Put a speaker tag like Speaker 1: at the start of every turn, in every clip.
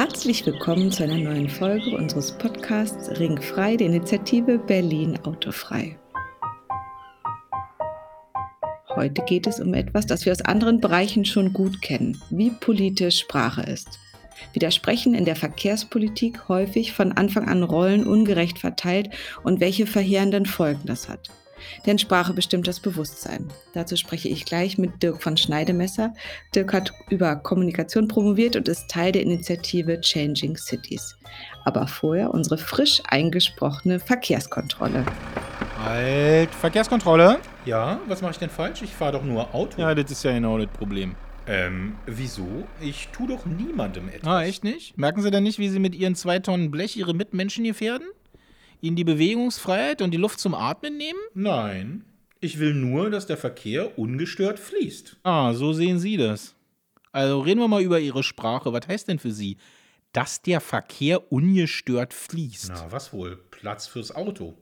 Speaker 1: Herzlich willkommen zu einer neuen Folge unseres Podcasts Ringfrei, der Initiative Berlin Autofrei. Heute geht es um etwas, das wir aus anderen Bereichen schon gut kennen, wie politisch Sprache ist. Widersprechen in der Verkehrspolitik häufig von Anfang an Rollen ungerecht verteilt und welche verheerenden Folgen das hat. Denn Sprache bestimmt das Bewusstsein. Dazu spreche ich gleich mit Dirk von Schneidemesser. Dirk hat über Kommunikation promoviert und ist Teil der Initiative Changing Cities. Aber vorher unsere frisch eingesprochene Verkehrskontrolle.
Speaker 2: Halt, Verkehrskontrolle?
Speaker 3: Ja, was mache ich denn falsch? Ich fahre doch nur Auto.
Speaker 2: Ja, das ist ja genau das Problem.
Speaker 3: Ähm, wieso? Ich tue doch niemandem etwas.
Speaker 2: Ah, echt nicht? Merken Sie denn nicht, wie Sie mit Ihren zwei Tonnen Blech Ihre Mitmenschen gefährden? Ihnen die Bewegungsfreiheit und die Luft zum Atmen nehmen?
Speaker 3: Nein. Ich will nur, dass der Verkehr ungestört fließt.
Speaker 2: Ah, so sehen Sie das. Also reden wir mal über Ihre Sprache. Was heißt denn für Sie, dass der Verkehr ungestört fließt?
Speaker 3: Na, was wohl? Platz fürs Auto.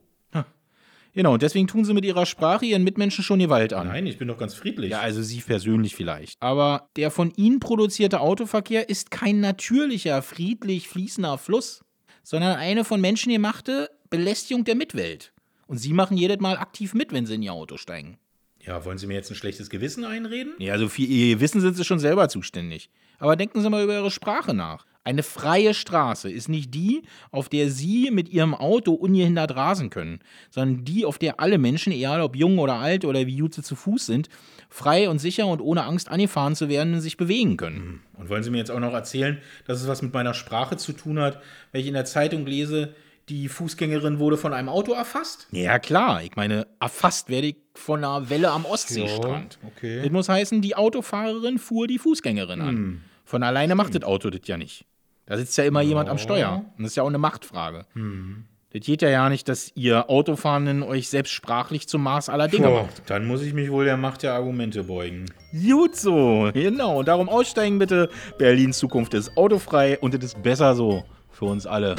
Speaker 2: Genau, und deswegen tun Sie mit Ihrer Sprache Ihren Mitmenschen schon Gewalt an.
Speaker 3: Nein, ich bin doch ganz friedlich.
Speaker 2: Ja, also Sie persönlich vielleicht. Aber der von Ihnen produzierte Autoverkehr ist kein natürlicher, friedlich fließender Fluss, sondern eine von Menschen gemachte Belästigung der Mitwelt. Und Sie machen jedes Mal aktiv mit, wenn Sie in Ihr Auto steigen.
Speaker 3: Ja, wollen Sie mir jetzt ein schlechtes Gewissen einreden?
Speaker 2: Ja, also für Ihr Gewissen sind Sie schon selber zuständig. Aber denken Sie mal über Ihre Sprache nach. Eine freie Straße ist nicht die, auf der Sie mit Ihrem Auto ungehindert rasen können, sondern die, auf der alle Menschen, egal ob jung oder alt oder wie gut sie zu Fuß sind, frei und sicher und ohne Angst angefahren zu werden, sich bewegen können.
Speaker 3: Und wollen Sie mir jetzt auch noch erzählen, dass es was mit meiner Sprache zu tun hat, wenn ich in der Zeitung lese, die Fußgängerin wurde von einem Auto erfasst?
Speaker 2: Ja, klar. Ich meine, erfasst werde ich von einer Welle am Ostseestrand.
Speaker 3: Ja, okay.
Speaker 2: Das muss heißen, die Autofahrerin fuhr die Fußgängerin an.
Speaker 3: Hm.
Speaker 2: Von alleine macht das Auto das ja nicht. Da sitzt ja immer jemand am
Speaker 3: Ja.
Speaker 2: Steuer. Und das ist ja auch eine Machtfrage.
Speaker 3: Hm.
Speaker 2: Das geht ja ja nicht, dass ihr Autofahrenden euch selbst sprachlich zum Maß aller Dinge
Speaker 3: Boah,
Speaker 2: macht.
Speaker 3: dann muss ich mich wohl der Macht der Argumente beugen.
Speaker 2: Gut so, genau. Darum aussteigen bitte. Berlins Zukunft ist autofrei und es ist besser so für uns alle.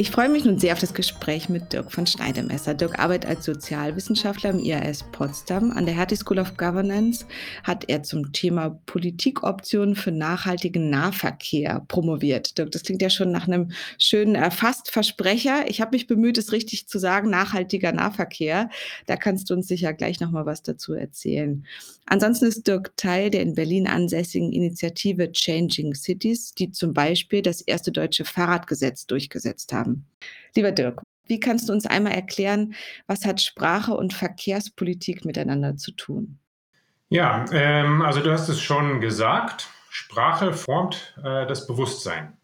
Speaker 1: Ich freue mich nun sehr auf das Gespräch mit Dirk von Schneidemesser. Dirk arbeitet als Sozialwissenschaftler am IAS Potsdam. An der Hertie School of Governance hat er zum Thema Politikoptionen für nachhaltigen Nahverkehr promoviert. Dirk, das klingt ja schon nach einem schönen äh, fast Versprecher. Ich habe mich bemüht, es richtig zu sagen, nachhaltiger Nahverkehr. Da kannst du uns sicher gleich noch mal was dazu erzählen. Ansonsten ist Dirk Teil der in Berlin ansässigen Initiative Changing Cities, die zum Beispiel das erste deutsche Fahrradgesetz durchgesetzt haben. Lieber Dirk, wie kannst du uns einmal erklären, was hat Sprache und Verkehrspolitik miteinander zu tun?
Speaker 4: Ja, ähm, also du hast es schon gesagt, Sprache formt äh, das Bewusstsein.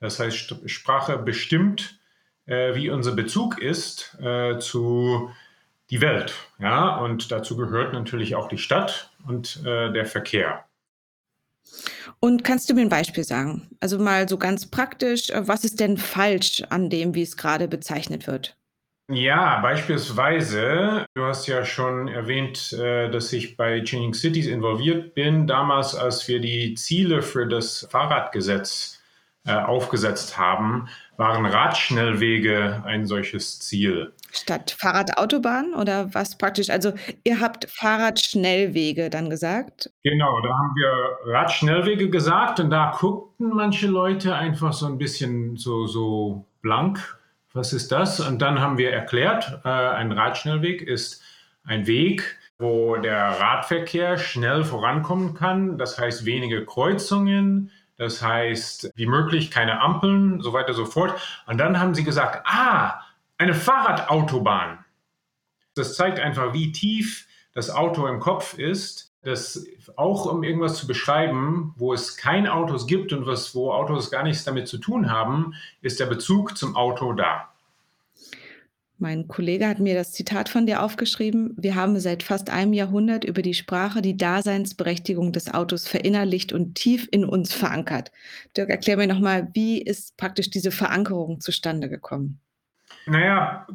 Speaker 4: Das heißt, Sprache bestimmt, äh, wie unser Bezug ist äh, zu die Welt. Ja, und dazu gehört natürlich auch die Stadt und äh, der Verkehr.
Speaker 1: Und kannst du mir ein Beispiel sagen? Also mal so ganz praktisch, äh, was ist denn falsch an dem, wie es gerade bezeichnet wird?
Speaker 4: Ja, beispielsweise, du hast ja schon erwähnt, äh, dass ich bei Changing Cities involviert bin, damals, als wir die Ziele für das Fahrradgesetz äh, aufgesetzt haben, waren Radschnellwege ein solches Ziel.
Speaker 1: Statt Fahrradautobahn oder was praktisch? Also ihr habt Fahrradschnellwege dann gesagt.
Speaker 4: Genau, da haben wir Radschnellwege gesagt und da guckten manche Leute einfach so ein bisschen so, so blank. Was ist das? Und dann haben wir erklärt, äh, ein Radschnellweg ist ein Weg, wo der Radverkehr schnell vorankommen kann. Das heißt wenige Kreuzungen, das heißt wie möglich keine Ampeln, so weiter so fort. Und dann haben sie gesagt, ah, eine Fahrradautobahn. Das zeigt einfach, wie tief das Auto im Kopf ist. Das auch um irgendwas zu beschreiben, wo es keine Autos gibt und was, wo Autos gar nichts damit zu tun haben, ist der Bezug zum Auto da.
Speaker 1: Mein Kollege hat mir das Zitat von dir aufgeschrieben. Wir haben seit fast einem Jahrhundert über die Sprache die Daseinsberechtigung des Autos verinnerlicht und tief in uns verankert. Dirk, erklär mir nochmal, wie ist praktisch diese Verankerung zustande gekommen?
Speaker 4: Naja,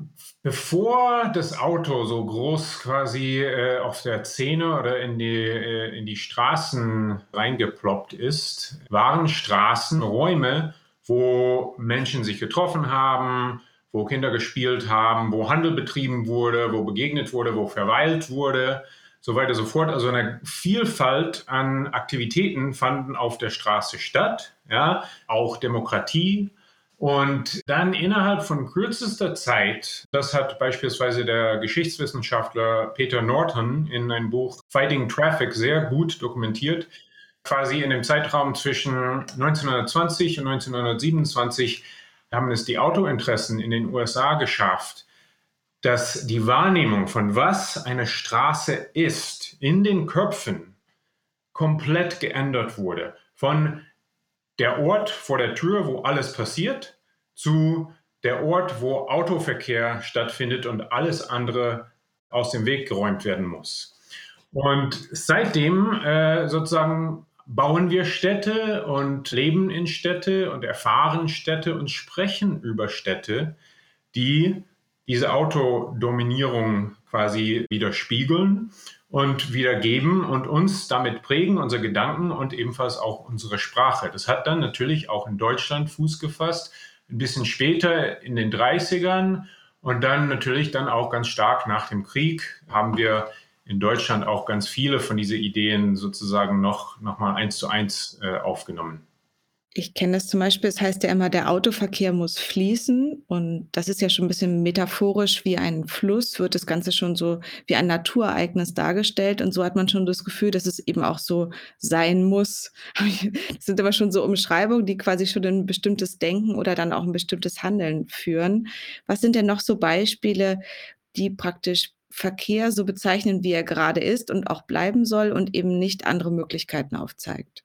Speaker 4: bevor das Auto so groß quasi äh, auf der Szene oder in die, äh, in die Straßen reingeploppt ist, waren Straßen Räume, wo Menschen sich getroffen haben, wo Kinder gespielt haben, wo Handel betrieben wurde, wo begegnet wurde, wo verweilt wurde. so weiter so fort. Also eine Vielfalt an Aktivitäten fanden auf der Straße statt, ja, auch Demokratie. Und dann innerhalb von kürzester Zeit, das hat beispielsweise der Geschichtswissenschaftler Peter Norton in einem Buch Fighting Traffic sehr gut dokumentiert, quasi in dem Zeitraum zwischen 1920 und 1927 haben es die Autointeressen in den USA geschafft, dass die Wahrnehmung von was eine Straße ist in den Köpfen komplett geändert wurde. Von der Ort vor der Tür, wo alles passiert, zu der Ort, wo Autoverkehr stattfindet und alles andere aus dem Weg geräumt werden muss. Und seitdem äh, sozusagen bauen wir Städte und leben in Städte und erfahren Städte und sprechen über Städte, die diese Autodominierung quasi widerspiegeln und wiedergeben und uns damit prägen, unsere Gedanken und ebenfalls auch unsere Sprache. Das hat dann natürlich auch in Deutschland Fuß gefasst, ein bisschen später in den 30ern und dann natürlich dann auch ganz stark nach dem Krieg haben wir in Deutschland auch ganz viele von diesen Ideen sozusagen noch, noch mal eins zu eins äh, aufgenommen.
Speaker 1: Ich kenne das zum Beispiel, es heißt ja immer, der Autoverkehr muss fließen. Und das ist ja schon ein bisschen metaphorisch wie ein Fluss, wird das Ganze schon so wie ein Naturereignis dargestellt. Und so hat man schon das Gefühl, dass es eben auch so sein muss. Das sind aber schon so Umschreibungen, die quasi schon ein bestimmtes Denken oder dann auch ein bestimmtes Handeln führen. Was sind denn noch so Beispiele, die praktisch Verkehr so bezeichnen, wie er gerade ist und auch bleiben soll und eben nicht andere Möglichkeiten aufzeigt?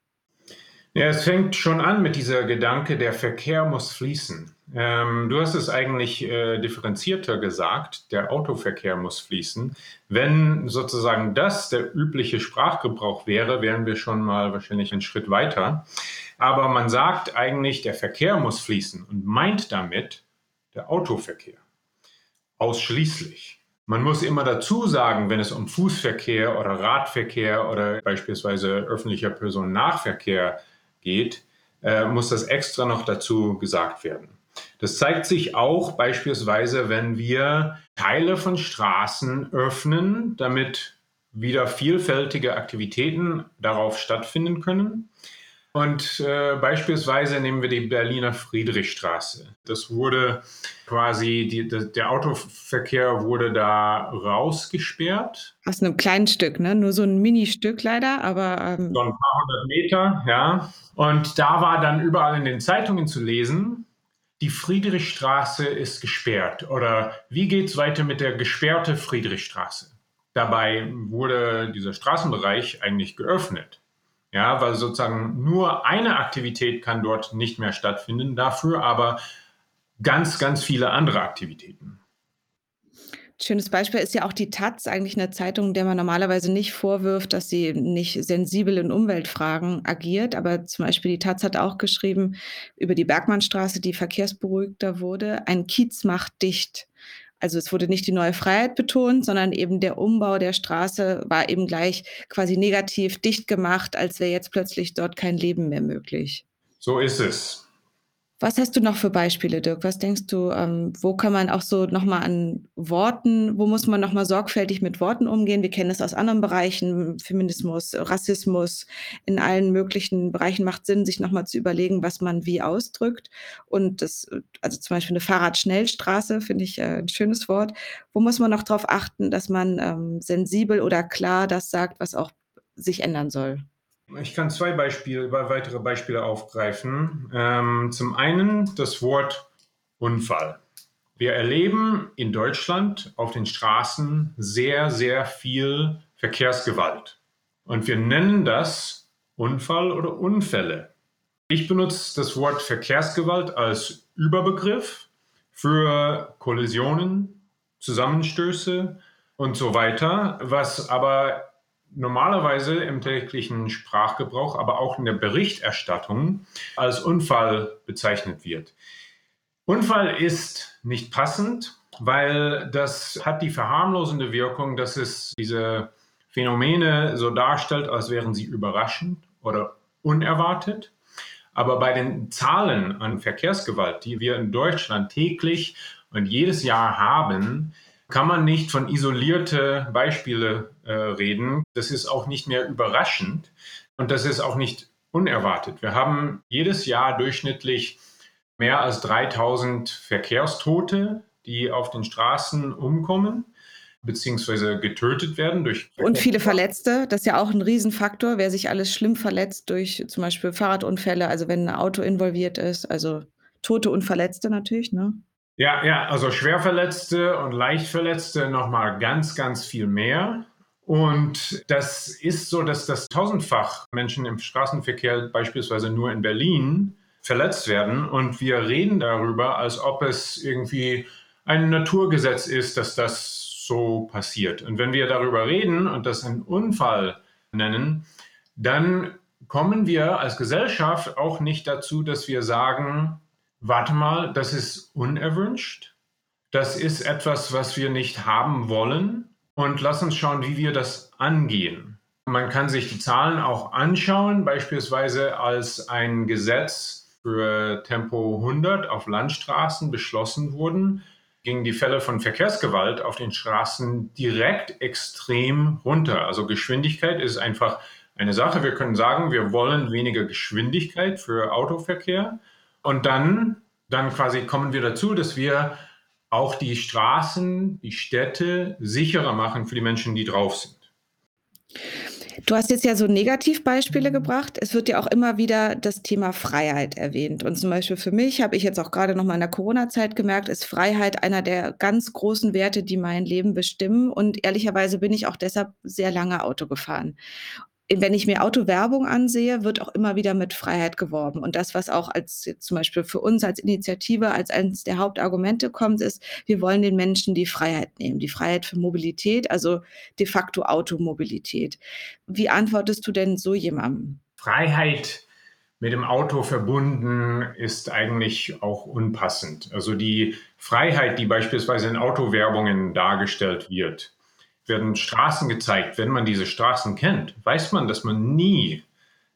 Speaker 4: Ja, es fängt schon an mit dieser Gedanke, der Verkehr muss fließen. Ähm, du hast es eigentlich äh, differenzierter gesagt, der Autoverkehr muss fließen. Wenn sozusagen das der übliche Sprachgebrauch wäre, wären wir schon mal wahrscheinlich einen Schritt weiter. Aber man sagt eigentlich, der Verkehr muss fließen und meint damit der Autoverkehr. Ausschließlich. Man muss immer dazu sagen, wenn es um Fußverkehr oder Radverkehr oder beispielsweise öffentlicher Personennahverkehr geht, äh, muss das extra noch dazu gesagt werden. Das zeigt sich auch beispielsweise, wenn wir Teile von Straßen öffnen, damit wieder vielfältige Aktivitäten darauf stattfinden können. Und äh, beispielsweise nehmen wir die Berliner Friedrichstraße. Das wurde quasi, die, der Autoverkehr wurde da rausgesperrt.
Speaker 1: Aus einem kleinen Stück, ne? Nur so ein Mini-Stück leider, aber.
Speaker 4: Ähm so ein paar hundert Meter, ja. Und da war dann überall in den Zeitungen zu lesen, die Friedrichstraße ist gesperrt. Oder wie geht es weiter mit der gesperrten Friedrichstraße? Dabei wurde dieser Straßenbereich eigentlich geöffnet. Ja, weil sozusagen nur eine Aktivität kann dort nicht mehr stattfinden, dafür aber ganz, ganz viele andere Aktivitäten.
Speaker 1: Schönes Beispiel ist ja auch die Taz, eigentlich eine Zeitung, der man normalerweise nicht vorwirft, dass sie nicht sensibel in Umweltfragen agiert. Aber zum Beispiel die Taz hat auch geschrieben über die Bergmannstraße, die verkehrsberuhigter wurde. Ein Kiez macht dicht. Also es wurde nicht die neue Freiheit betont, sondern eben der Umbau der Straße war eben gleich quasi negativ dicht gemacht, als wäre jetzt plötzlich dort kein Leben mehr möglich.
Speaker 4: So ist es.
Speaker 1: Was hast du noch für Beispiele, Dirk? Was denkst du, ähm, wo kann man auch so nochmal an Worten, wo muss man nochmal sorgfältig mit Worten umgehen? Wir kennen es aus anderen Bereichen, Feminismus, Rassismus. In allen möglichen Bereichen macht Sinn, sich nochmal zu überlegen, was man wie ausdrückt. Und das, also zum Beispiel eine Fahrradschnellstraße, finde ich äh, ein schönes Wort. Wo muss man noch darauf achten, dass man ähm, sensibel oder klar das sagt, was auch sich ändern soll?
Speaker 4: Ich kann zwei Beispiele, weitere Beispiele aufgreifen. Ähm, zum einen das Wort Unfall. Wir erleben in Deutschland auf den Straßen sehr, sehr viel Verkehrsgewalt. Und wir nennen das Unfall oder Unfälle. Ich benutze das Wort Verkehrsgewalt als Überbegriff für Kollisionen, Zusammenstöße und so weiter, was aber normalerweise im täglichen Sprachgebrauch, aber auch in der Berichterstattung als Unfall bezeichnet wird. Unfall ist nicht passend, weil das hat die verharmlosende Wirkung, dass es diese Phänomene so darstellt, als wären sie überraschend oder unerwartet. Aber bei den Zahlen an Verkehrsgewalt, die wir in Deutschland täglich und jedes Jahr haben, kann man nicht von isolierte Beispiele äh, reden. Das ist auch nicht mehr überraschend und das ist auch nicht unerwartet. Wir haben jedes Jahr durchschnittlich mehr als 3000 Verkehrstote, die auf den Straßen umkommen beziehungsweise getötet werden durch.
Speaker 1: Und viele Verletzte, das ist ja auch ein Riesenfaktor, wer sich alles schlimm verletzt durch zum Beispiel Fahrradunfälle, also wenn ein Auto involviert ist, also Tote und Verletzte natürlich, ne?
Speaker 4: Ja, ja, also Schwerverletzte und Leichtverletzte nochmal ganz, ganz viel mehr. Und das ist so, dass das tausendfach Menschen im Straßenverkehr beispielsweise nur in Berlin verletzt werden. Und wir reden darüber, als ob es irgendwie ein Naturgesetz ist, dass das so passiert. Und wenn wir darüber reden und das einen Unfall nennen, dann kommen wir als Gesellschaft auch nicht dazu, dass wir sagen, warte mal, das ist unerwünscht, das ist etwas, was wir nicht haben wollen und lass uns schauen, wie wir das angehen. Man kann sich die Zahlen auch anschauen, beispielsweise als ein Gesetz für Tempo 100 auf Landstraßen beschlossen wurden, gingen die Fälle von Verkehrsgewalt auf den Straßen direkt extrem runter. Also Geschwindigkeit ist einfach eine Sache. Wir können sagen, wir wollen weniger Geschwindigkeit für Autoverkehr. Und dann, dann quasi kommen wir dazu, dass wir auch die Straßen, die Städte sicherer machen für die Menschen, die drauf sind.
Speaker 1: Du hast jetzt ja so Negativbeispiele gebracht. Es wird ja auch immer wieder das Thema Freiheit erwähnt. Und zum Beispiel für mich habe ich jetzt auch gerade noch mal in der Corona-Zeit gemerkt, ist Freiheit einer der ganz großen Werte, die mein Leben bestimmen. Und ehrlicherweise bin ich auch deshalb sehr lange Auto gefahren wenn ich mir Autowerbung ansehe, wird auch immer wieder mit Freiheit geworben. Und das, was auch als zum Beispiel für uns als Initiative als eines der Hauptargumente kommt, ist, wir wollen den Menschen die Freiheit nehmen, die Freiheit für Mobilität, also de facto Automobilität. Wie antwortest du denn so jemandem?
Speaker 4: Freiheit mit dem Auto verbunden ist eigentlich auch unpassend. Also die Freiheit, die beispielsweise in Autowerbungen dargestellt wird, werden Straßen gezeigt. Wenn man diese Straßen kennt, weiß man, dass man nie,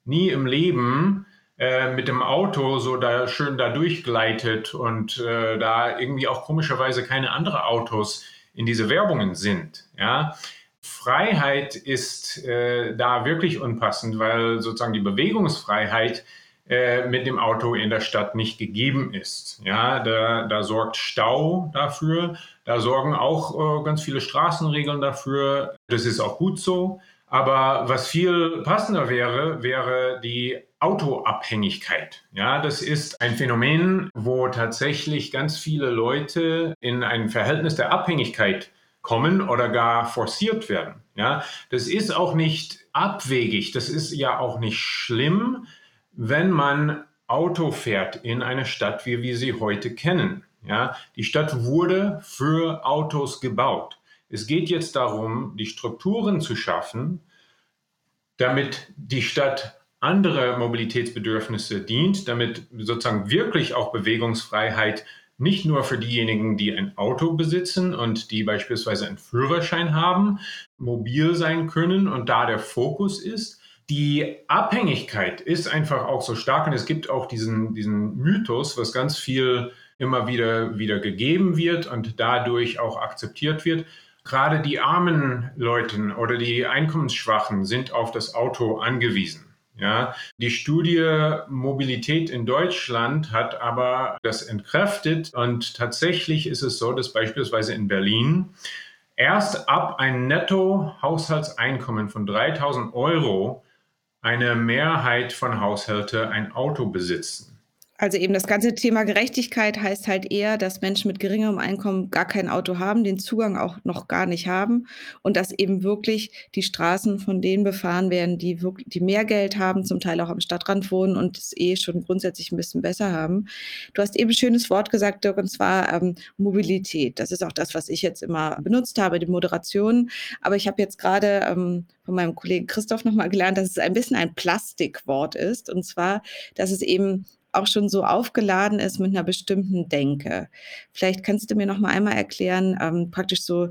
Speaker 4: nie im Leben äh, mit dem Auto so da schön da durchgleitet und äh, da irgendwie auch komischerweise keine anderen Autos in diese Werbungen sind. Ja, Freiheit ist äh, da wirklich unpassend, weil sozusagen die Bewegungsfreiheit äh, mit dem Auto in der Stadt nicht gegeben ist. Ja, da, da sorgt Stau dafür, da sorgen auch äh, ganz viele Straßenregeln dafür. Das ist auch gut so. Aber was viel passender wäre, wäre die Autoabhängigkeit. Ja, das ist ein Phänomen, wo tatsächlich ganz viele Leute in ein Verhältnis der Abhängigkeit kommen oder gar forciert werden. Ja, das ist auch nicht abwegig. Das ist ja auch nicht schlimm wenn man Auto fährt in eine Stadt, wie wir sie heute kennen. Ja, die Stadt wurde für Autos gebaut. Es geht jetzt darum, die Strukturen zu schaffen, damit die Stadt andere Mobilitätsbedürfnisse dient, damit sozusagen wirklich auch Bewegungsfreiheit nicht nur für diejenigen, die ein Auto besitzen und die beispielsweise einen Führerschein haben, mobil sein können und da der Fokus ist, die Abhängigkeit ist einfach auch so stark und es gibt auch diesen, diesen Mythos, was ganz viel immer wieder, wieder gegeben wird und dadurch auch akzeptiert wird. Gerade die armen Leute oder die Einkommensschwachen sind auf das Auto angewiesen. Ja, die Studie Mobilität in Deutschland hat aber das entkräftet und tatsächlich ist es so, dass beispielsweise in Berlin erst ab ein Netto-Haushaltseinkommen von 3000 Euro eine Mehrheit von Haushalten ein Auto besitzen.
Speaker 1: Also eben das ganze Thema Gerechtigkeit heißt halt eher, dass Menschen mit geringerem Einkommen gar kein Auto haben, den Zugang auch noch gar nicht haben und dass eben wirklich die Straßen von denen befahren werden, die wirklich, die mehr Geld haben, zum Teil auch am Stadtrand wohnen und es eh schon grundsätzlich ein bisschen besser haben. Du hast eben ein schönes Wort gesagt, Dirk, und zwar ähm, Mobilität. Das ist auch das, was ich jetzt immer benutzt habe, die Moderation. Aber ich habe jetzt gerade ähm, von meinem Kollegen Christoph nochmal gelernt, dass es ein bisschen ein Plastikwort ist und zwar, dass es eben auch schon so aufgeladen ist mit einer bestimmten Denke. Vielleicht kannst du mir noch mal einmal erklären, ähm, praktisch so,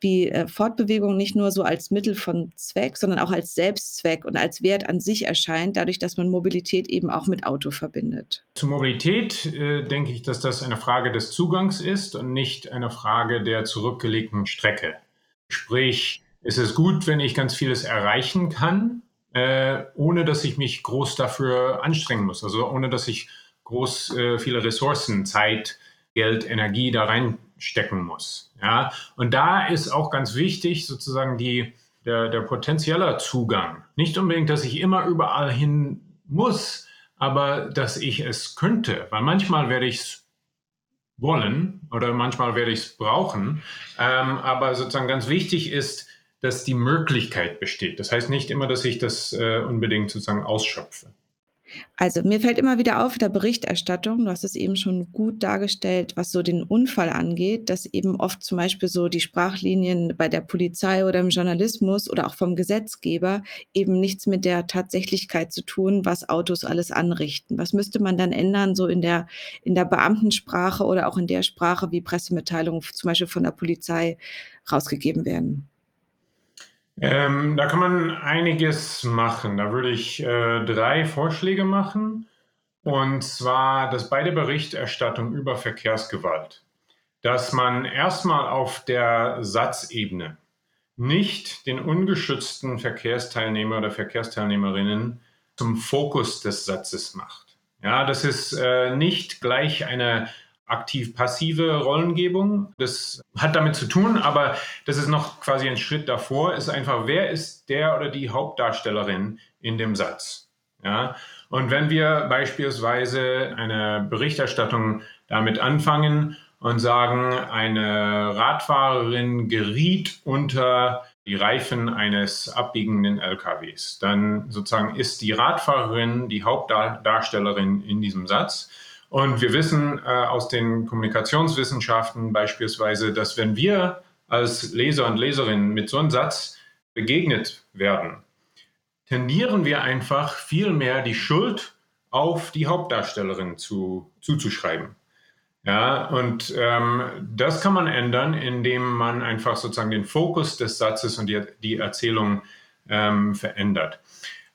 Speaker 1: wie äh, Fortbewegung nicht nur so als Mittel von Zweck, sondern auch als Selbstzweck und als Wert an sich erscheint, dadurch, dass man Mobilität eben auch mit Auto verbindet.
Speaker 4: Zur Mobilität äh, denke ich, dass das eine Frage des Zugangs ist und nicht eine Frage der zurückgelegten Strecke. Sprich, ist es gut, wenn ich ganz vieles erreichen kann, äh, ohne dass ich mich groß dafür anstrengen muss. Also ohne dass ich groß äh, viele Ressourcen, Zeit, Geld, Energie da reinstecken muss. Ja? Und da ist auch ganz wichtig sozusagen die, der, der potenzielle Zugang. Nicht unbedingt, dass ich immer überall hin muss, aber dass ich es könnte. Weil manchmal werde ich es wollen oder manchmal werde ich es brauchen. Ähm, aber sozusagen ganz wichtig ist, dass die Möglichkeit besteht. Das heißt nicht immer, dass ich das äh, unbedingt sozusagen ausschöpfe.
Speaker 1: Also mir fällt immer wieder auf der Berichterstattung, du hast es eben schon gut dargestellt, was so den Unfall angeht, dass eben oft zum Beispiel so die Sprachlinien bei der Polizei oder im Journalismus oder auch vom Gesetzgeber eben nichts mit der Tatsächlichkeit zu tun, was Autos alles anrichten. Was müsste man dann ändern, so in der, in der Beamtensprache oder auch in der Sprache, wie Pressemitteilungen zum Beispiel von der Polizei rausgegeben werden?
Speaker 4: Ähm, da kann man einiges machen. Da würde ich äh, drei Vorschläge machen. Und zwar, dass bei der Berichterstattung über Verkehrsgewalt, dass man erstmal auf der Satzebene nicht den ungeschützten Verkehrsteilnehmer oder Verkehrsteilnehmerinnen zum Fokus des Satzes macht. Ja, das ist äh, nicht gleich eine aktiv-passive Rollengebung. Das hat damit zu tun, aber das ist noch quasi ein Schritt davor, ist einfach, wer ist der oder die Hauptdarstellerin in dem Satz? Ja? Und wenn wir beispielsweise eine Berichterstattung damit anfangen und sagen, eine Radfahrerin geriet unter die Reifen eines abbiegenden LKWs, dann sozusagen ist die Radfahrerin die Hauptdarstellerin in diesem Satz. Und wir wissen äh, aus den Kommunikationswissenschaften beispielsweise, dass wenn wir als Leser und Leserinnen mit so einem Satz begegnet werden, tendieren wir einfach viel mehr die Schuld auf die Hauptdarstellerin zu, zuzuschreiben. Ja, und ähm, das kann man ändern, indem man einfach sozusagen den Fokus des Satzes und die, die Erzählung ähm, verändert.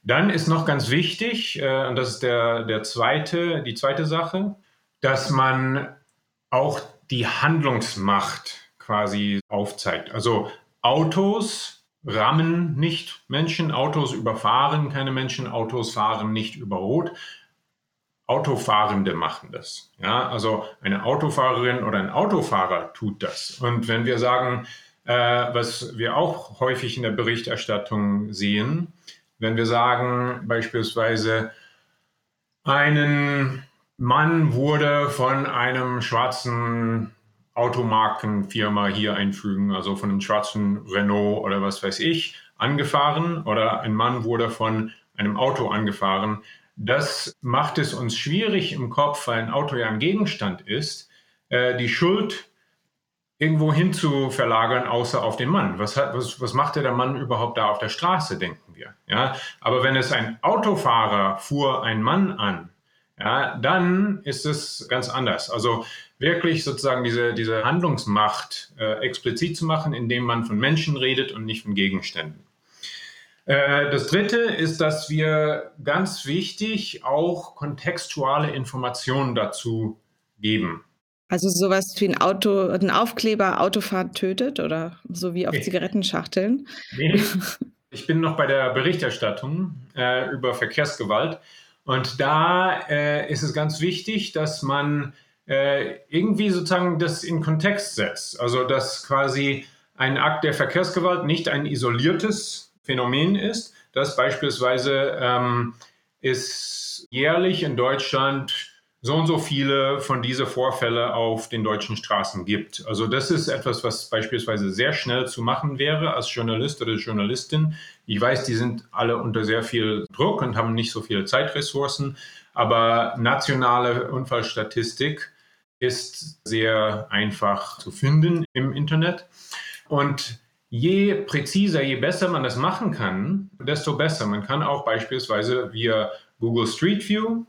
Speaker 4: Dann ist noch ganz wichtig, äh, und das ist der, der zweite, die zweite Sache, dass man auch die Handlungsmacht quasi aufzeigt. Also Autos rammen nicht Menschen, Autos überfahren keine Menschen, Autos fahren nicht über Rot. Autofahrende machen das. Ja, also eine Autofahrerin oder ein Autofahrer tut das. Und wenn wir sagen, äh, was wir auch häufig in der Berichterstattung sehen, wenn wir sagen beispielsweise, einen Mann wurde von einem schwarzen Automarkenfirma hier einfügen, also von einem schwarzen Renault oder was weiß ich, angefahren oder ein Mann wurde von einem Auto angefahren. Das macht es uns schwierig im Kopf, weil ein Auto ja ein Gegenstand ist, äh, die Schuld irgendwo hin zu verlagern, außer auf den Mann. Was, hat, was, was machte der Mann überhaupt da auf der Straße, denken wir. Ja? Aber wenn es ein Autofahrer fuhr ein Mann an, ja, dann ist es ganz anders. Also wirklich sozusagen diese, diese Handlungsmacht äh, explizit zu machen, indem man von Menschen redet und nicht von Gegenständen. Äh, das Dritte ist, dass wir ganz wichtig auch kontextuale Informationen dazu geben.
Speaker 1: Also sowas wie ein Auto, ein Aufkleber Autofahrt tötet oder so wie auf Zigarettenschachteln?
Speaker 4: Nee. Ich bin noch bei der Berichterstattung äh, über Verkehrsgewalt und da äh, ist es ganz wichtig, dass man äh, irgendwie sozusagen das in Kontext setzt. Also dass quasi ein Akt der Verkehrsgewalt nicht ein isoliertes Phänomen ist, dass beispielsweise ähm, es jährlich in Deutschland so und so viele von diesen Vorfällen auf den deutschen Straßen gibt. Also das ist etwas, was beispielsweise sehr schnell zu machen wäre als Journalist oder Journalistin. Ich weiß, die sind alle unter sehr viel Druck und haben nicht so viele Zeitressourcen, aber nationale Unfallstatistik ist sehr einfach zu finden im Internet. Und je präziser, je besser man das machen kann, desto besser. Man kann auch beispielsweise via Google Street View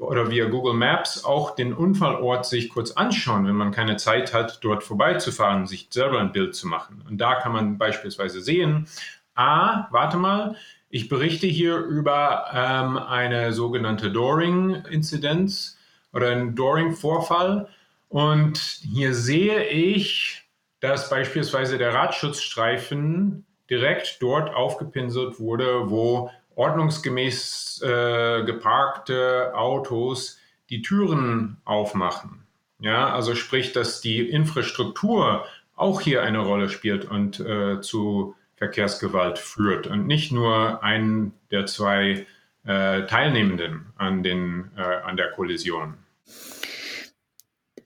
Speaker 4: oder via Google Maps auch den Unfallort sich kurz anschauen, wenn man keine Zeit hat, dort vorbeizufahren, sich selber ein Bild zu machen. Und da kann man beispielsweise sehen, ah, warte mal, ich berichte hier über ähm, eine sogenannte Doring-Inzidenz oder einen Doring-Vorfall. Und hier sehe ich, dass beispielsweise der Radschutzstreifen direkt dort aufgepinselt wurde, wo ordnungsgemäß äh, geparkte Autos die Türen aufmachen. Ja, also sprich, dass die Infrastruktur auch hier eine Rolle spielt und äh, zu Verkehrsgewalt führt und nicht nur einen der zwei äh, Teilnehmenden an, den, äh, an der Kollision.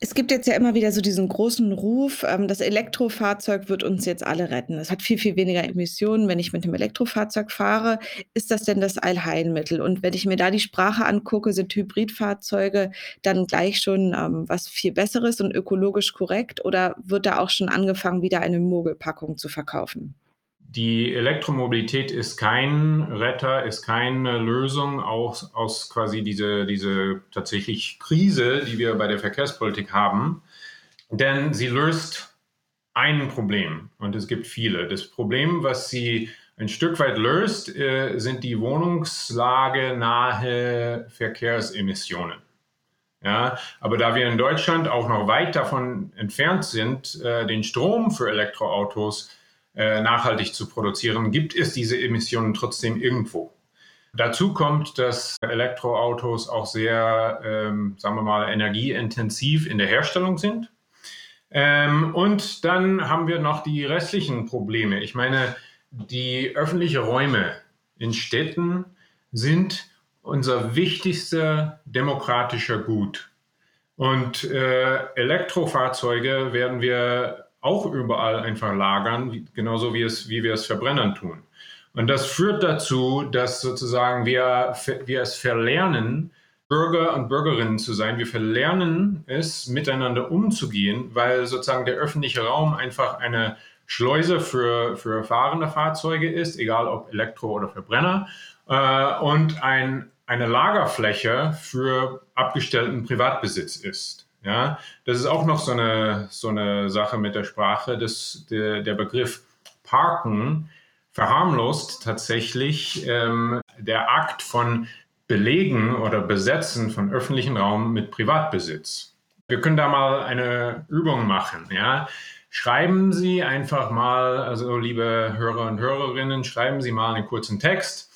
Speaker 1: Es gibt jetzt ja immer wieder so diesen großen Ruf, ähm, das Elektrofahrzeug wird uns jetzt alle retten. Es hat viel, viel weniger Emissionen, wenn ich mit dem Elektrofahrzeug fahre. Ist das denn das Allheilmittel? Und wenn ich mir da die Sprache angucke, sind Hybridfahrzeuge dann gleich schon ähm, was viel Besseres und ökologisch korrekt? Oder wird da auch schon angefangen, wieder eine Mogelpackung zu verkaufen?
Speaker 4: Die Elektromobilität ist kein Retter, ist keine Lösung aus, aus quasi diese, diese tatsächlich Krise, die wir bei der Verkehrspolitik haben, denn sie löst ein Problem und es gibt viele. Das Problem, was sie ein Stück weit löst, äh, sind die Wohnungslage nahe Verkehrsemissionen. Ja, aber da wir in Deutschland auch noch weit davon entfernt sind, äh, den Strom für Elektroautos nachhaltig zu produzieren, gibt es diese Emissionen trotzdem irgendwo. Dazu kommt, dass Elektroautos auch sehr, ähm, sagen wir mal, energieintensiv in der Herstellung sind. Ähm, und dann haben wir noch die restlichen Probleme. Ich meine, die öffentlichen Räume in Städten sind unser wichtigster demokratischer Gut. Und äh, Elektrofahrzeuge werden wir auch überall einfach lagern, genauso wie, es, wie wir es Verbrennern tun. Und das führt dazu, dass sozusagen wir, wir es verlernen, Bürger und Bürgerinnen zu sein. Wir verlernen es, miteinander umzugehen, weil sozusagen der öffentliche Raum einfach eine Schleuse für, für fahrende Fahrzeuge ist, egal ob Elektro- oder Verbrenner, äh, und ein, eine Lagerfläche für abgestellten Privatbesitz ist. Ja, das ist auch noch so eine, so eine Sache mit der Sprache. dass der, der Begriff Parken verharmlost tatsächlich ähm, der Akt von Belegen oder Besetzen von öffentlichen Raum mit Privatbesitz. Wir können da mal eine Übung machen. Ja? Schreiben Sie einfach mal, also liebe Hörer und Hörerinnen, schreiben Sie mal einen kurzen Text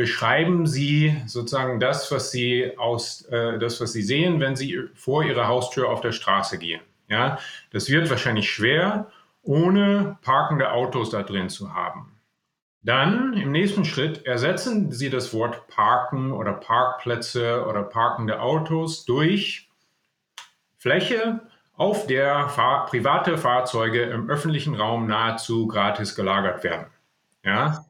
Speaker 4: beschreiben Sie sozusagen das, was Sie aus, äh, das, was Sie sehen, wenn Sie vor Ihrer Haustür auf der Straße gehen. Ja, das wird wahrscheinlich schwer, ohne parkende Autos da drin zu haben. Dann im nächsten Schritt ersetzen Sie das Wort Parken oder Parkplätze oder parkende Autos durch Fläche, auf der Fahr private Fahrzeuge im öffentlichen Raum nahezu gratis gelagert werden. Ja,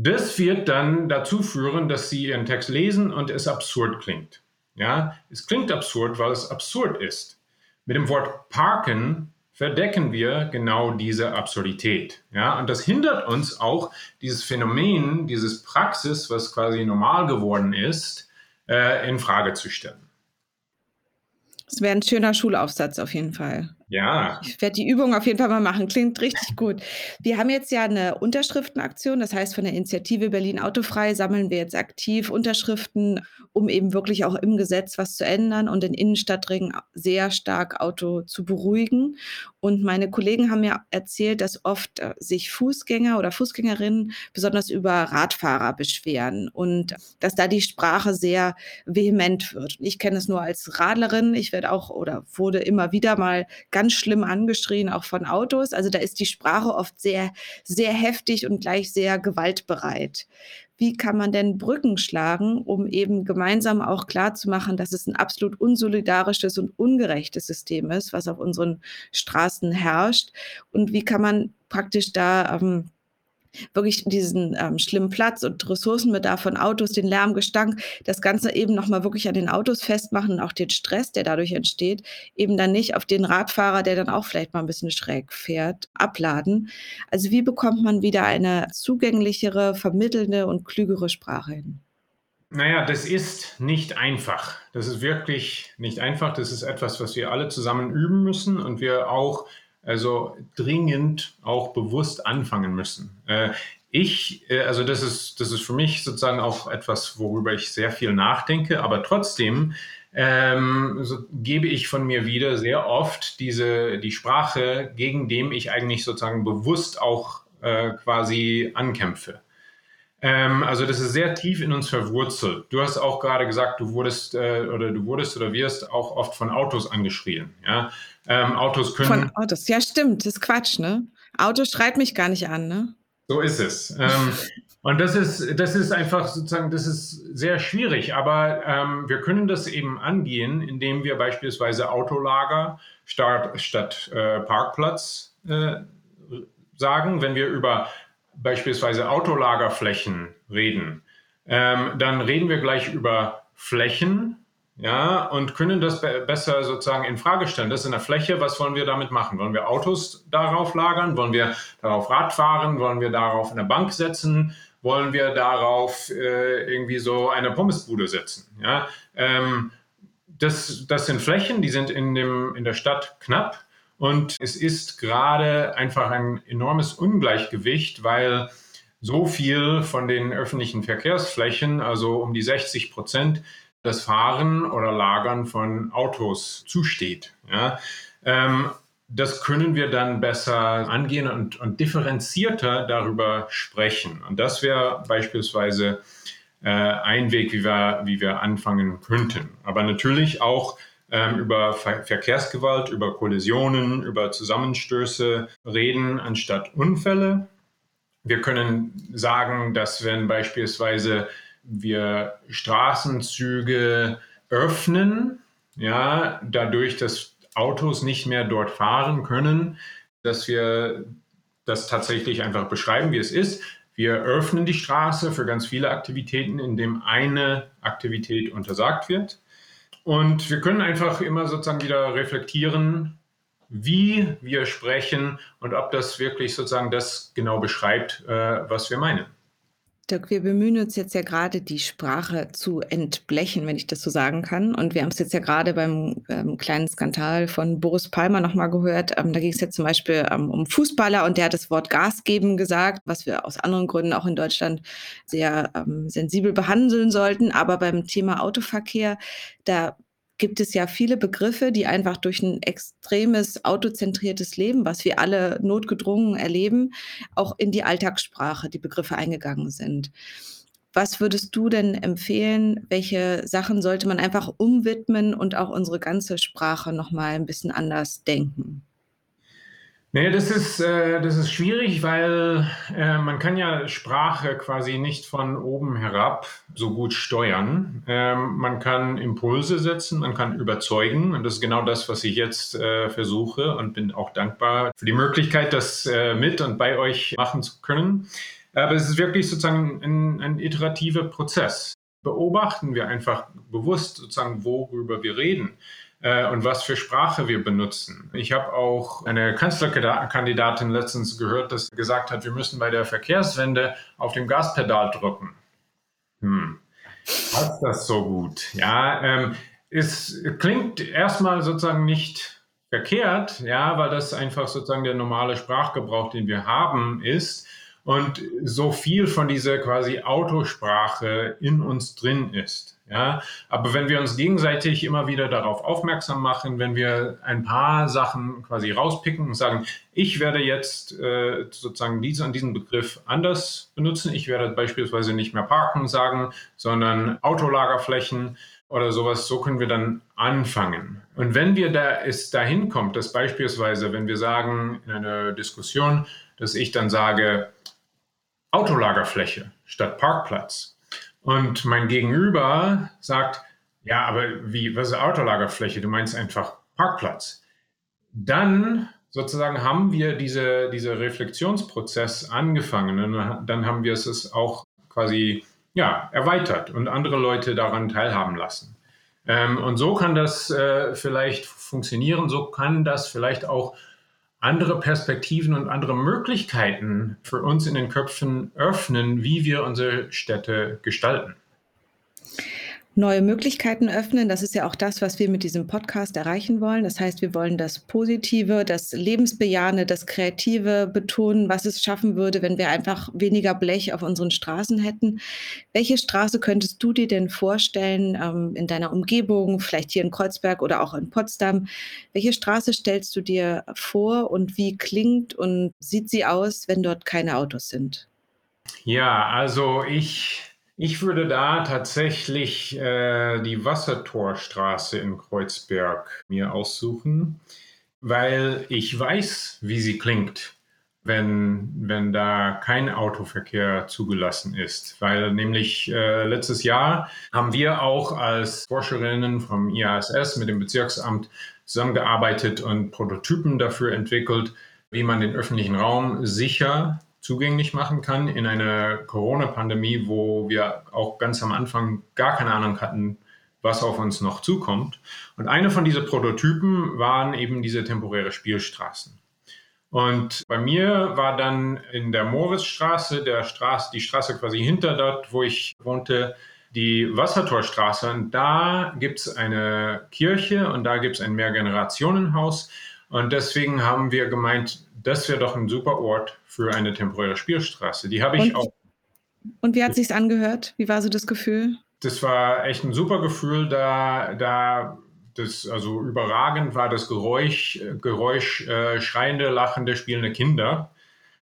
Speaker 4: das wird dann dazu führen, dass Sie Ihren Text lesen und es absurd klingt. Ja, es klingt absurd, weil es absurd ist. Mit dem Wort parken verdecken wir genau diese Absurdität. Ja, und das hindert uns auch, dieses Phänomen, dieses Praxis, was quasi normal geworden ist, äh, in Frage zu stellen.
Speaker 1: Das wäre ein schöner Schulaufsatz auf jeden Fall.
Speaker 4: Ja.
Speaker 1: Ich werde die Übung auf jeden Fall mal machen. Klingt richtig gut. Wir haben jetzt ja eine Unterschriftenaktion. Das heißt, von der Initiative Berlin Autofrei sammeln wir jetzt aktiv Unterschriften, um eben wirklich auch im Gesetz was zu ändern und in Innenstadtringen sehr stark Auto zu beruhigen. Und meine Kollegen haben mir erzählt, dass oft äh, sich Fußgänger oder Fußgängerinnen besonders über Radfahrer beschweren und dass da die Sprache sehr vehement wird. Ich kenne es nur als Radlerin. Ich werde auch oder wurde immer wieder mal ganz schlimm angeschrien, auch von Autos. Also da ist die Sprache oft sehr, sehr heftig und gleich sehr gewaltbereit. Wie kann man denn Brücken schlagen, um eben gemeinsam auch klarzumachen, dass es ein absolut unsolidarisches und ungerechtes System ist, was auf unseren Straßen herrscht? Und wie kann man praktisch da ähm, wirklich diesen ähm, schlimmen Platz und Ressourcenbedarf von Autos, den Lärm, Gestank, das Ganze eben nochmal wirklich an den Autos festmachen und auch den Stress, der dadurch entsteht, eben dann nicht auf den Radfahrer, der dann auch vielleicht mal ein bisschen schräg fährt, abladen. Also wie bekommt man wieder eine zugänglichere, vermittelnde und klügere Sprache hin?
Speaker 4: Naja, das ist nicht einfach. Das ist wirklich nicht einfach. Das ist etwas, was wir alle zusammen üben müssen und wir auch also dringend auch bewusst anfangen müssen. Äh, ich, äh, also das ist, das ist für mich sozusagen auch etwas, worüber ich sehr viel nachdenke, aber trotzdem ähm, so gebe ich von mir wieder sehr oft diese, die Sprache, gegen dem ich eigentlich sozusagen bewusst auch äh, quasi ankämpfe. Ähm, also das ist sehr tief in uns verwurzelt. Du hast auch gerade gesagt, du wurdest äh, oder du wurdest oder wirst auch oft von Autos angeschrien. Ja? Ähm, Autos können.
Speaker 1: Von Autos, ja stimmt, das ist Quatsch, ne? Auto schreit mich gar nicht an, ne?
Speaker 4: So ist es. Ähm, und das ist, das ist einfach sozusagen, das ist sehr schwierig, aber ähm, wir können das eben angehen, indem wir beispielsweise Autolager statt, statt äh, Parkplatz äh, sagen, wenn wir über beispielsweise Autolagerflächen reden, ähm, dann reden wir gleich über Flächen, ja, und können das be besser sozusagen in Frage stellen. Das ist eine Fläche, was wollen wir damit machen? Wollen wir Autos darauf lagern? Wollen wir darauf Rad fahren? Wollen wir darauf eine Bank setzen? Wollen wir darauf äh, irgendwie so eine Pommesbude setzen? Ja, ähm, das, das sind Flächen, die sind in, dem, in der Stadt knapp und es ist gerade einfach ein enormes Ungleichgewicht, weil so viel von den öffentlichen Verkehrsflächen, also um die 60 Prozent, das Fahren oder Lagern von Autos zusteht. Ja? Ähm, das können wir dann besser angehen und, und differenzierter darüber sprechen. Und das wäre beispielsweise äh, ein Weg, wie wir, wie wir anfangen könnten. Aber natürlich auch ähm, über Ver Verkehrsgewalt, über Kollisionen, über Zusammenstöße reden, anstatt Unfälle. Wir können sagen, dass wenn beispielsweise wir Straßenzüge öffnen, ja, dadurch, dass Autos nicht mehr dort fahren können, dass wir das tatsächlich einfach beschreiben, wie es ist. Wir öffnen die Straße für ganz viele Aktivitäten, indem eine Aktivität untersagt wird. Und wir können einfach immer sozusagen wieder reflektieren, wie wir sprechen und ob das wirklich sozusagen das genau beschreibt, äh, was wir meinen.
Speaker 1: Dirk, wir bemühen uns jetzt ja gerade, die Sprache zu entblechen, wenn ich das so sagen kann. Und wir haben es jetzt ja gerade beim ähm, kleinen Skandal von Boris Palmer nochmal gehört. Ähm, da ging es jetzt zum Beispiel ähm, um Fußballer und der hat das Wort Gas geben gesagt, was wir aus anderen Gründen auch in Deutschland sehr ähm, sensibel behandeln sollten. Aber beim Thema Autoverkehr, da gibt es ja viele Begriffe, die einfach durch ein extremes autozentriertes Leben, was wir alle notgedrungen erleben, auch in die Alltagssprache, die Begriffe eingegangen sind. Was würdest du denn empfehlen? Welche Sachen sollte man einfach umwidmen und auch unsere ganze Sprache nochmal ein bisschen anders denken?
Speaker 4: Nee, das ist, äh, das ist schwierig, weil äh, man kann ja Sprache quasi nicht von oben herab so gut steuern. Ähm, man kann Impulse setzen, man kann überzeugen und das ist genau das, was ich jetzt äh, versuche und bin auch dankbar für die Möglichkeit, das äh, mit und bei euch machen zu können. Aber es ist wirklich sozusagen ein, ein iterativer Prozess. Beobachten wir einfach bewusst sozusagen, worüber wir reden äh, und was für Sprache wir benutzen. Ich habe auch eine Kanzlerkandidatin letztens gehört, dass gesagt hat, wir müssen bei der Verkehrswende auf dem Gaspedal drücken. Hm. Passt das so gut? Ja, ähm, es klingt erstmal sozusagen nicht verkehrt, ja, weil das einfach sozusagen der normale Sprachgebrauch, den wir haben, ist und so viel von dieser quasi Autosprache in uns drin ist. Ja, aber wenn wir uns gegenseitig immer wieder darauf aufmerksam machen, wenn wir ein paar Sachen quasi rauspicken und sagen, ich werde jetzt äh, sozusagen diesen diesen Begriff anders benutzen, ich werde beispielsweise nicht mehr parken sagen, sondern Autolagerflächen oder sowas, so können wir dann anfangen. Und wenn wir da es dahin kommt, dass beispielsweise, wenn wir sagen in einer Diskussion, dass ich dann sage Autolagerfläche statt Parkplatz, und mein Gegenüber sagt, ja, aber wie, was ist Autolagerfläche? Du meinst einfach Parkplatz. Dann sozusagen haben wir diese, diese Reflexionsprozess angefangen und dann haben wir es auch quasi ja, erweitert und andere Leute daran teilhaben lassen. Ähm, und so kann das äh, vielleicht funktionieren, so kann das vielleicht auch andere Perspektiven und andere Möglichkeiten für uns in den Köpfen öffnen, wie wir unsere Städte gestalten.
Speaker 1: Neue Möglichkeiten öffnen. Das ist ja auch das, was wir mit diesem Podcast erreichen wollen. Das heißt, wir wollen das Positive, das Lebensbejahende, das Kreative betonen, was es schaffen würde, wenn wir einfach weniger Blech auf unseren Straßen hätten. Welche Straße könntest du dir denn vorstellen ähm, in deiner Umgebung, vielleicht hier in Kreuzberg oder auch in Potsdam? Welche Straße stellst du dir vor und wie klingt und sieht sie aus, wenn dort keine Autos sind?
Speaker 4: Ja, also ich ich würde da tatsächlich äh, die Wassertorstraße in Kreuzberg mir aussuchen, weil ich weiß, wie sie klingt, wenn, wenn da kein Autoverkehr zugelassen ist. Weil nämlich äh, letztes Jahr haben wir auch als Forscherinnen vom IASS mit dem Bezirksamt zusammengearbeitet und Prototypen dafür entwickelt, wie man den öffentlichen Raum sicher zugänglich machen kann in einer Corona-Pandemie, wo wir auch ganz am Anfang gar keine Ahnung hatten, was auf uns noch zukommt. Und eine von diesen Prototypen waren eben diese temporäre Spielstraßen. Und bei mir war dann in der Moritzstraße, der Straße, die Straße quasi hinter dort, wo ich wohnte, die Wassertorstraße. Und da gibt es eine Kirche und da gibt es ein Mehrgenerationenhaus. Und deswegen haben wir gemeint, das wäre doch ein super Ort für eine temporäre Spielstraße. Die habe ich
Speaker 1: und,
Speaker 4: auch.
Speaker 1: Und wie hat sich's angehört? Wie war so das Gefühl?
Speaker 4: Das war echt ein super Gefühl, da, da das, also überragend war das Geräusch, Geräusch äh, schreiende, lachende, spielende Kinder,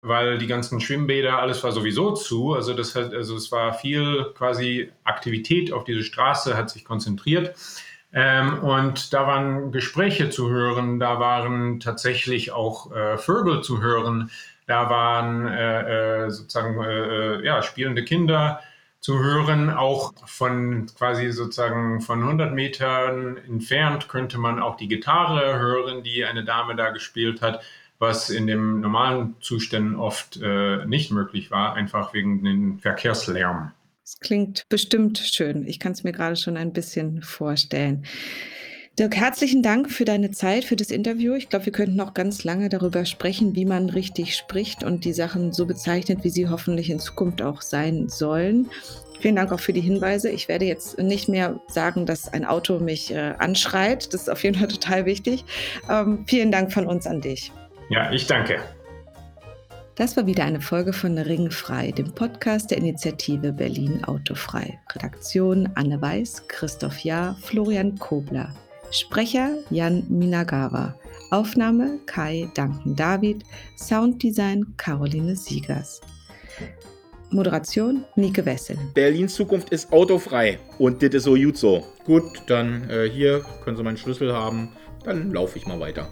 Speaker 4: weil die ganzen Schwimmbäder, alles war sowieso zu. Also das hat, also es war viel quasi Aktivität auf diese Straße, hat sich konzentriert. Ähm, und da waren Gespräche zu hören, da waren tatsächlich auch äh, Vögel zu hören, da waren äh, äh sozusagen äh, äh, ja, spielende Kinder zu hören. Auch von quasi sozusagen von 100 Metern entfernt könnte man auch die Gitarre hören, die eine Dame da gespielt hat, was in den normalen Zuständen oft äh, nicht möglich war, einfach wegen den Verkehrslärm.
Speaker 1: Es klingt bestimmt schön. Ich kann es mir gerade schon ein bisschen vorstellen. Dirk, herzlichen Dank für deine Zeit, für das Interview. Ich glaube, wir könnten noch ganz lange darüber sprechen, wie man richtig spricht und die Sachen so bezeichnet, wie sie hoffentlich in Zukunft auch sein sollen. Vielen Dank auch für die Hinweise. Ich werde jetzt nicht mehr sagen, dass ein Auto mich äh, anschreit. Das ist auf jeden Fall total wichtig. Ähm, vielen Dank von uns an dich.
Speaker 4: Ja, ich danke.
Speaker 1: Das war wieder eine Folge von Ringfrei, dem Podcast der Initiative Berlin Autofrei. Redaktion Anne Weiß, Christoph Jahr, Florian Kobler. Sprecher Jan Minagawa. Aufnahme Kai Duncan David. Sounddesign Caroline Siegers. Moderation Nike Wessel.
Speaker 2: Berlins Zukunft ist autofrei und das ist so gut so. Gut, dann äh, hier können Sie meinen Schlüssel haben. Dann laufe ich mal weiter.